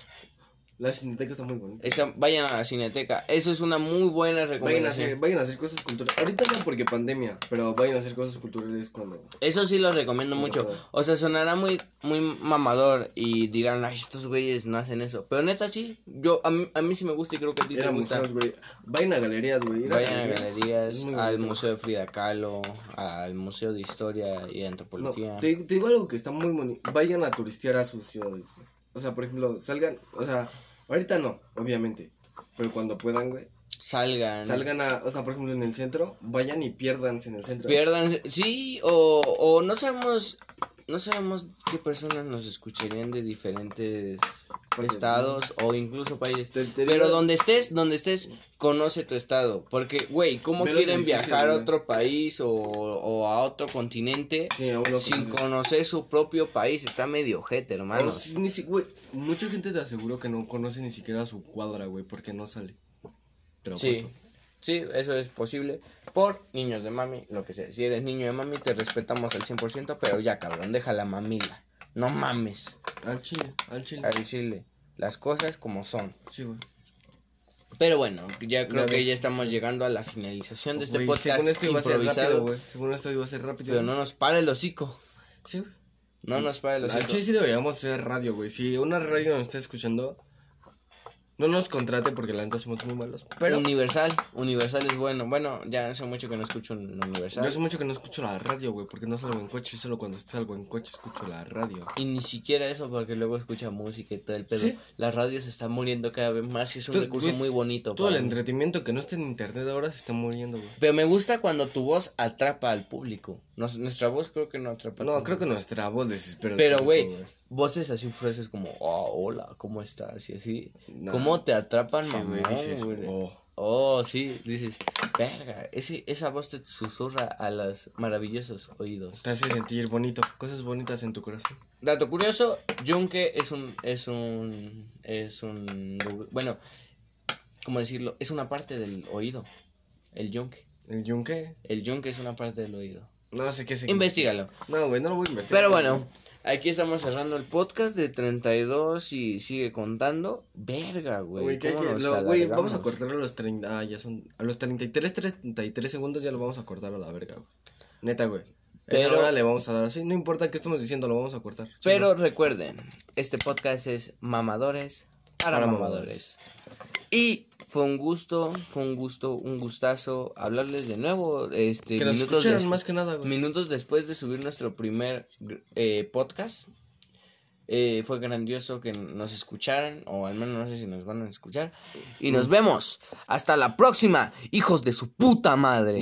[SPEAKER 2] La cineteca está muy bonita.
[SPEAKER 1] Esa- vayan a la Cineteca. Eso es una muy buena
[SPEAKER 2] Vayan a,
[SPEAKER 1] recomendación.
[SPEAKER 2] hacer, vayan a hacer cosas culturales. Ahorita no porque pandemia, pero vayan a hacer cosas culturales cuando.
[SPEAKER 1] Eso sí lo recomiendo mucho. O sea, sonará muy, muy mamador y dirán, ay, estos güeyes no hacen eso. Pero neta sí, yo, a mí, a mí sí me gusta y creo que a ti te
[SPEAKER 2] Era
[SPEAKER 1] gusta.
[SPEAKER 2] museos, güey. Vayan a galerías, güey.
[SPEAKER 1] Vayan a galerías, al. Museo de Frida Kahlo, al Museo de Historia y
[SPEAKER 2] No,
[SPEAKER 1] Antropología.
[SPEAKER 2] te, te digo algo que está muy bonito. Vayan a turistear a sus ciudades, güey. O sea, por ejemplo, salgan. O sea, ahorita no, obviamente. Pero cuando puedan, güey.
[SPEAKER 1] Salgan.
[SPEAKER 2] Salgan a. O sea, por ejemplo, en el centro. Vayan y piérdanse en el centro.
[SPEAKER 1] Pierdan, sí, o, o no sabemos, no sabemos qué personas nos escucharían de diferentes estados o incluso países.
[SPEAKER 2] Te- te
[SPEAKER 1] Pero
[SPEAKER 2] digo-
[SPEAKER 1] donde estés, donde estés, conoce tu estado. Porque, güey, ¿cómo quieren viajar a otro país o, o a otro continente
[SPEAKER 2] Sí,
[SPEAKER 1] sin
[SPEAKER 2] conoce.
[SPEAKER 1] conocer su propio país? Está medio ojete,
[SPEAKER 2] O
[SPEAKER 1] hermano.
[SPEAKER 2] ni si- güey, mucha gente te aseguro que no conoce ni siquiera su cuadra, güey, porque no sale. Te lo
[SPEAKER 1] Sí,
[SPEAKER 2] apuesto.
[SPEAKER 1] sí, eso es posible por niños de mami, lo que sea. Si eres niño de mami, te respetamos al 100%, pero ya, cabrón, deja la mamila. No mames.
[SPEAKER 2] Al chile, al chile.
[SPEAKER 1] a decirle las cosas como son.
[SPEAKER 2] Sí, güey.
[SPEAKER 1] Pero bueno, ya creo que ya estamos llegando a la finalización de este
[SPEAKER 2] Güey,
[SPEAKER 1] podcast
[SPEAKER 2] según esto iba a ser rápido, güey. Según esto iba a ser rápido.
[SPEAKER 1] pero no nos para el hocico.
[SPEAKER 2] Sí, güey.
[SPEAKER 1] No nos para el
[SPEAKER 2] Al
[SPEAKER 1] hocico.
[SPEAKER 2] chile sí deberíamos hacer radio, güey. Si una radio nos está escuchando, no nos contrate porque la neta somos muy malos. Pero
[SPEAKER 1] Universal, Universal es bueno. Bueno, ya hace mucho que no escucho un
[SPEAKER 2] yo
[SPEAKER 1] Universal.
[SPEAKER 2] hace mucho que no escucho la radio, güey, porque no salgo en coche. Solo cuando salgo en coche escucho la radio.
[SPEAKER 1] Y ni siquiera eso porque luego escucha música y todo el pedo.
[SPEAKER 2] Sí.
[SPEAKER 1] La radio se está muriendo cada vez más y es un
[SPEAKER 2] Tú-
[SPEAKER 1] recurso
[SPEAKER 2] güey,
[SPEAKER 1] muy bonito.
[SPEAKER 2] Todo el
[SPEAKER 1] mí.
[SPEAKER 2] entretenimiento que no esté en internet ahora se está muriendo, güey.
[SPEAKER 1] Pero me gusta cuando tu voz atrapa al público. Nos- nuestra voz creo que no atrapa
[SPEAKER 2] No, creo que nuestra voz desespera.
[SPEAKER 1] Pero, güey, voces así frases como, oh, hola, ¿cómo estás? Y así.
[SPEAKER 2] Nah.
[SPEAKER 1] ¿Cómo te atrapan,
[SPEAKER 2] Sí,
[SPEAKER 1] mamón,
[SPEAKER 2] dices,
[SPEAKER 1] güey?
[SPEAKER 2] oh.
[SPEAKER 1] Oh, sí, dices, verga, ese, esa voz te susurra a los maravillosos oídos.
[SPEAKER 2] Te hace sentir bonito, cosas bonitas en tu corazón.
[SPEAKER 1] Dato curioso, Yunque es un, es un, es un, bueno, ¿cómo decirlo? Es una parte del oído, el yunque.
[SPEAKER 2] ¿El yunque?
[SPEAKER 1] El yunque es una parte del oído.
[SPEAKER 2] No sé qué es.
[SPEAKER 1] Investígalo.
[SPEAKER 2] No, güey, no lo voy a investigar.
[SPEAKER 1] Pero bueno, aquí estamos cerrando el podcast de 32 y sigue contando. Verga, güey.
[SPEAKER 2] Güey, ¿qué-
[SPEAKER 1] ¿cómo
[SPEAKER 2] qué?
[SPEAKER 1] nos
[SPEAKER 2] Lo- güey, vamos a
[SPEAKER 1] alargamos?
[SPEAKER 2] cortar a los 30. Ah, ya son. A los 33, 33 segundos ya lo vamos a cortar a la verga, güey. Neta, güey. Pero. Ahora le vamos a dar así. No importa qué estemos diciendo, lo vamos a cortar. Sí,
[SPEAKER 1] Pero recuerden, este podcast es mamadores para,
[SPEAKER 2] Para
[SPEAKER 1] mamadores. Y fue un gusto, fue un gusto, un gustazo hablarles de nuevo. Este,
[SPEAKER 2] Que
[SPEAKER 1] minutos, des-
[SPEAKER 2] más que nada, güey.
[SPEAKER 1] minutos después de subir nuestro primer eh, podcast. Eh, fue grandioso que nos escucharan, o al menos no sé si nos van a escuchar. Y nos vemos. Hasta la próxima, hijos de su puta madre.